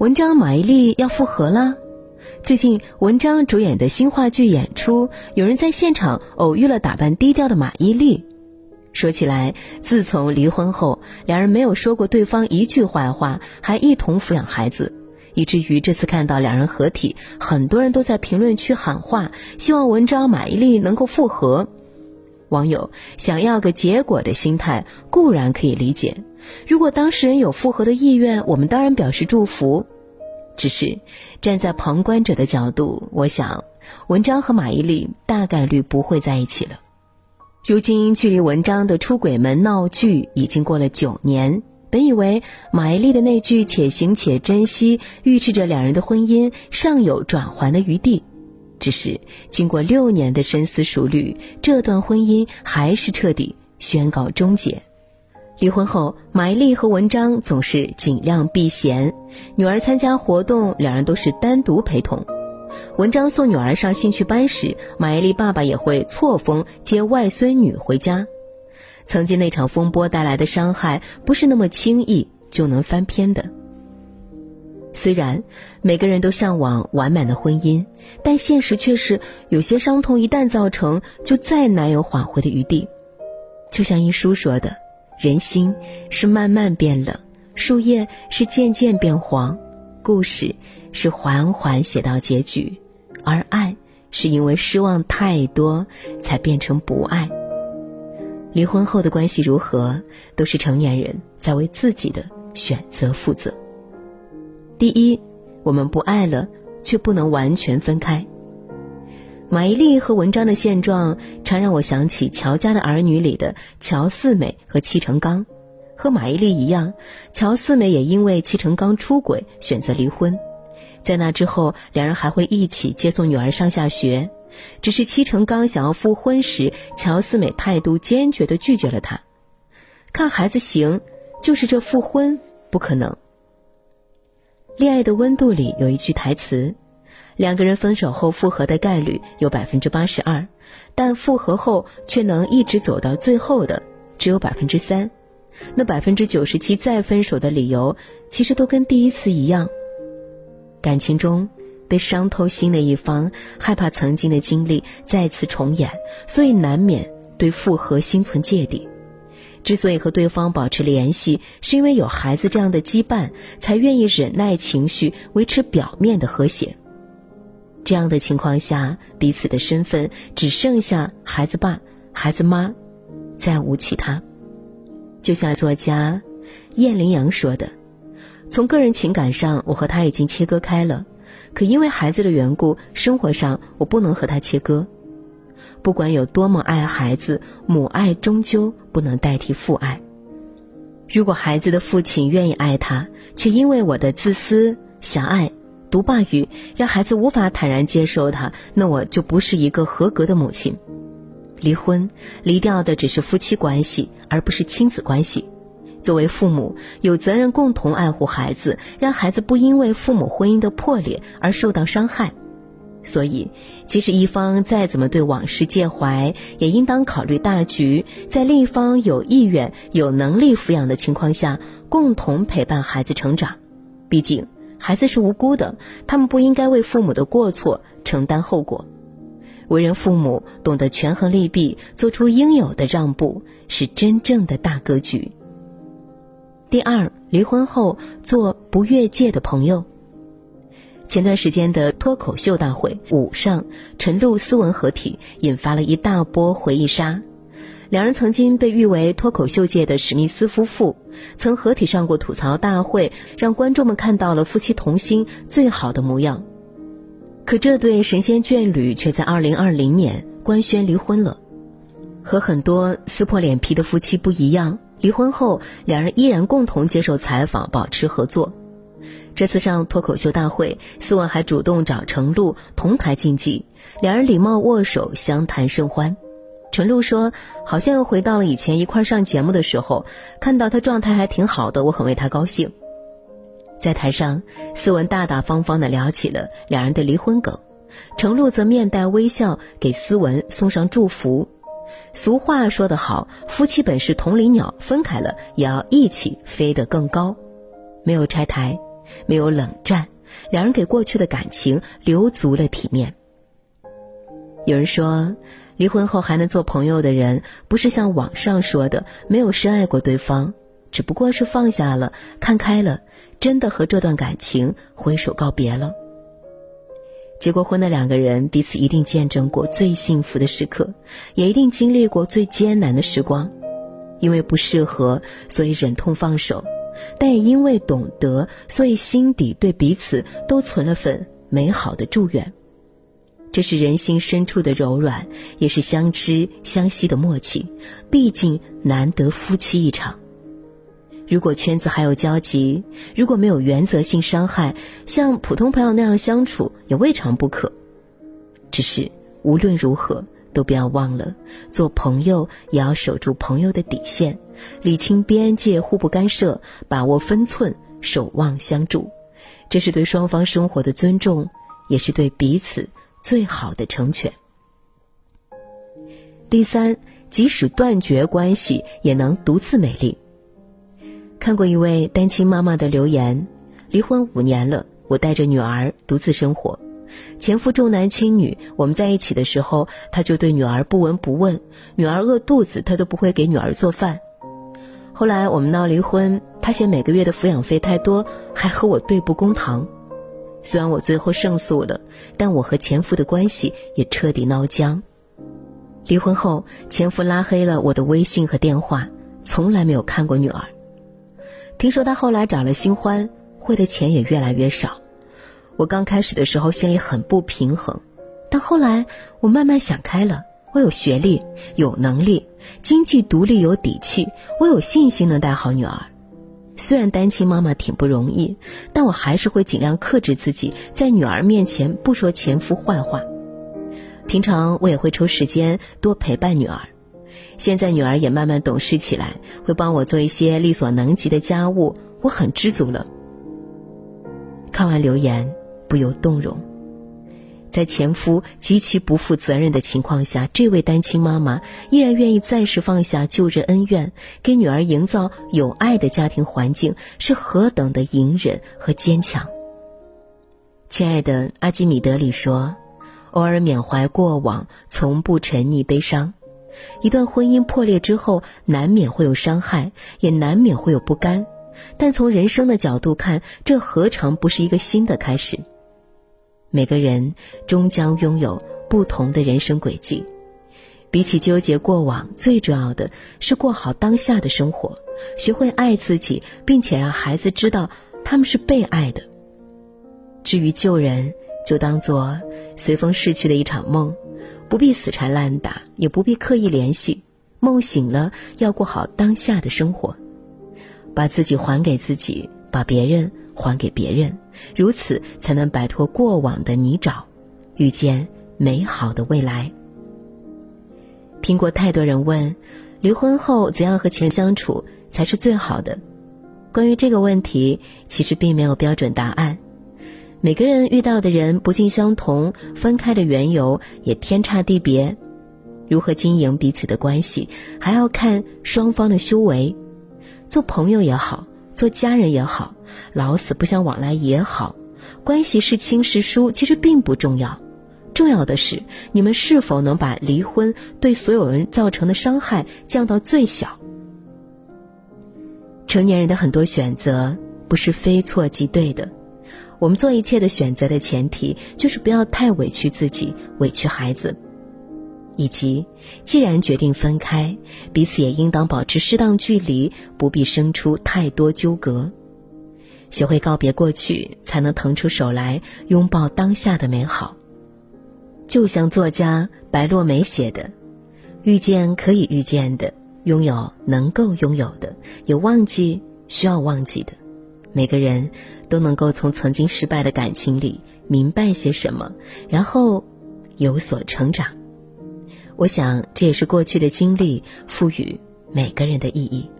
文章马伊琍要复合了。最近，文章主演的新话剧演出，有人在现场偶遇了打扮低调的马伊琍。说起来，自从离婚后，两人没有说过对方一句坏话，还一同抚养孩子。以至于这次看到两人合体，很多人都在评论区喊话，希望文章马伊琍能够复合。网友想要个结果的心态固然可以理解，如果当事人有复合的意愿，我们当然表示祝福。只是站在旁观者的角度，我想文章和马伊琍大概率不会在一起了。如今距离文章的出轨门闹剧已经过了九年。本以为马伊琍的那句“且行且珍惜”预示着两人的婚姻尚有转圜的余地，只是经过六年的深思熟虑，这段婚姻还是彻底宣告终结。离婚后，马伊琍和文章总是尽量避嫌，女儿参加活动，两人都是单独陪同。文章送女儿上兴趣班时，马伊琍爸爸也会错峰接外孙女回家。曾经那场风波带来的伤害，不是那么轻易就能翻篇的。虽然每个人都向往完满的婚姻，但现实却是有些伤痛一旦造成，就再难有缓回的余地。就像一书说的：“人心是慢慢变冷，树叶是渐渐变黄，故事是缓缓写到结局，而爱是因为失望太多，才变成不爱。”离婚后的关系如何，都是成年人在为自己的选择负责。第一，我们不爱了，却不能完全分开。马伊琍和文章的现状，常让我想起《乔家的儿女》里的乔四美和戚成刚。和马伊琍一样，乔四美也因为戚成刚出轨选择离婚。在那之后，两人还会一起接送女儿上下学。只是戚成刚想要复婚时，乔四美态度坚决地拒绝了他。看孩子行，就是这复婚不可能。《恋爱的温度》里有一句台词：“两个人分手后复合的概率有百分之八十二，但复合后却能一直走到最后的只有百分之三。那百分之九十七再分手的理由，其实都跟第一次一样。感情中。”被伤透心的一方害怕曾经的经历再次重演，所以难免对复合心存芥蒂。之所以和对方保持联系，是因为有孩子这样的羁绊，才愿意忍耐情绪，维持表面的和谐。这样的情况下，彼此的身份只剩下孩子爸、孩子妈，再无其他。就像作家燕羚羊说的：“从个人情感上，我和他已经切割开了。”可因为孩子的缘故，生活上我不能和他切割。不管有多么爱孩子，母爱终究不能代替父爱。如果孩子的父亲愿意爱他，却因为我的自私、狭隘、独霸欲，让孩子无法坦然接受他，那我就不是一个合格的母亲。离婚，离掉的只是夫妻关系，而不是亲子关系。作为父母，有责任共同爱护孩子，让孩子不因为父母婚姻的破裂而受到伤害。所以，即使一方再怎么对往事介怀，也应当考虑大局，在另一方有意愿、有能力抚养的情况下，共同陪伴孩子成长。毕竟，孩子是无辜的，他们不应该为父母的过错承担后果。为人父母，懂得权衡利弊，做出应有的让步，是真正的大格局。第二，离婚后做不越界的朋友。前段时间的脱口秀大会舞上，陈露斯文合体，引发了一大波回忆杀。两人曾经被誉为脱口秀界的史密斯夫妇，曾合体上过吐槽大会，让观众们看到了夫妻同心最好的模样。可这对神仙眷侣却在二零二零年官宣离婚了。和很多撕破脸皮的夫妻不一样。离婚后，两人依然共同接受采访，保持合作。这次上脱口秀大会，思文还主动找程璐同台竞技，两人礼貌握手，相谈甚欢。程璐说：“好像又回到了以前一块上节目的时候，看到他状态还挺好的，我很为他高兴。”在台上，思文大大方方地聊起了两人的离婚梗，程璐则面带微笑给思文送上祝福。俗话说得好，夫妻本是同林鸟，分开了也要一起飞得更高。没有拆台，没有冷战，两人给过去的感情留足了体面。有人说，离婚后还能做朋友的人，不是像网上说的没有深爱过对方，只不过是放下了、看开了，真的和这段感情挥手告别了。结过婚的两个人，彼此一定见证过最幸福的时刻，也一定经历过最艰难的时光。因为不适合，所以忍痛放手；但也因为懂得，所以心底对彼此都存了份美好的祝愿。这是人心深处的柔软，也是相知相惜的默契。毕竟难得夫妻一场。如果圈子还有交集，如果没有原则性伤害，像普通朋友那样相处也未尝不可。只是无论如何，都不要忘了，做朋友也要守住朋友的底线，理清边界，互不干涉，把握分寸，守望相助。这是对双方生活的尊重，也是对彼此。最好的成全。第三，即使断绝关系，也能独自美丽。看过一位单亲妈妈的留言：离婚五年了，我带着女儿独自生活，前夫重男轻女。我们在一起的时候，他就对女儿不闻不问，女儿饿肚子，他都不会给女儿做饭。后来我们闹离婚，他嫌每个月的抚养费太多，还和我对簿公堂。虽然我最后胜诉了，但我和前夫的关系也彻底闹僵。离婚后，前夫拉黑了我的微信和电话，从来没有看过女儿。听说他后来找了新欢，汇的钱也越来越少。我刚开始的时候心里很不平衡，但后来我慢慢想开了。我有学历，有能力，经济独立，有底气，我有信心能带好女儿。虽然单亲妈妈挺不容易，但我还是会尽量克制自己，在女儿面前不说前夫坏话。平常我也会抽时间多陪伴女儿。现在女儿也慢慢懂事起来，会帮我做一些力所能及的家务，我很知足了。看完留言，不由动容。在前夫极其不负责任的情况下，这位单亲妈妈依然愿意暂时放下旧日恩怨，给女儿营造有爱的家庭环境，是何等的隐忍和坚强。亲爱的阿基米德里说：“偶尔缅怀过往，从不沉溺悲伤。一段婚姻破裂之后，难免会有伤害，也难免会有不甘，但从人生的角度看，这何尝不是一个新的开始？”每个人终将拥有不同的人生轨迹，比起纠结过往，最重要的是过好当下的生活，学会爱自己，并且让孩子知道他们是被爱的。至于旧人，就当做随风逝去的一场梦，不必死缠烂打，也不必刻意联系。梦醒了，要过好当下的生活，把自己还给自己，把别人。还给别人，如此才能摆脱过往的泥沼，遇见美好的未来。听过太多人问，离婚后怎样和情人相处才是最好的？关于这个问题，其实并没有标准答案。每个人遇到的人不尽相同，分开的缘由也天差地别。如何经营彼此的关系，还要看双方的修为。做朋友也好。做家人也好，老死不相往来也好，关系是亲是疏其实并不重要，重要的是你们是否能把离婚对所有人造成的伤害降到最小。成年人的很多选择不是非错即对的，我们做一切的选择的前提就是不要太委屈自己，委屈孩子。以及，既然决定分开，彼此也应当保持适当距离，不必生出太多纠葛。学会告别过去，才能腾出手来拥抱当下的美好。就像作家白落梅写的：“遇见可以遇见的，拥有能够拥有的，有忘记需要忘记的。每个人都能够从曾经失败的感情里明白些什么，然后有所成长。”我想，这也是过去的经历赋予每个人的意义。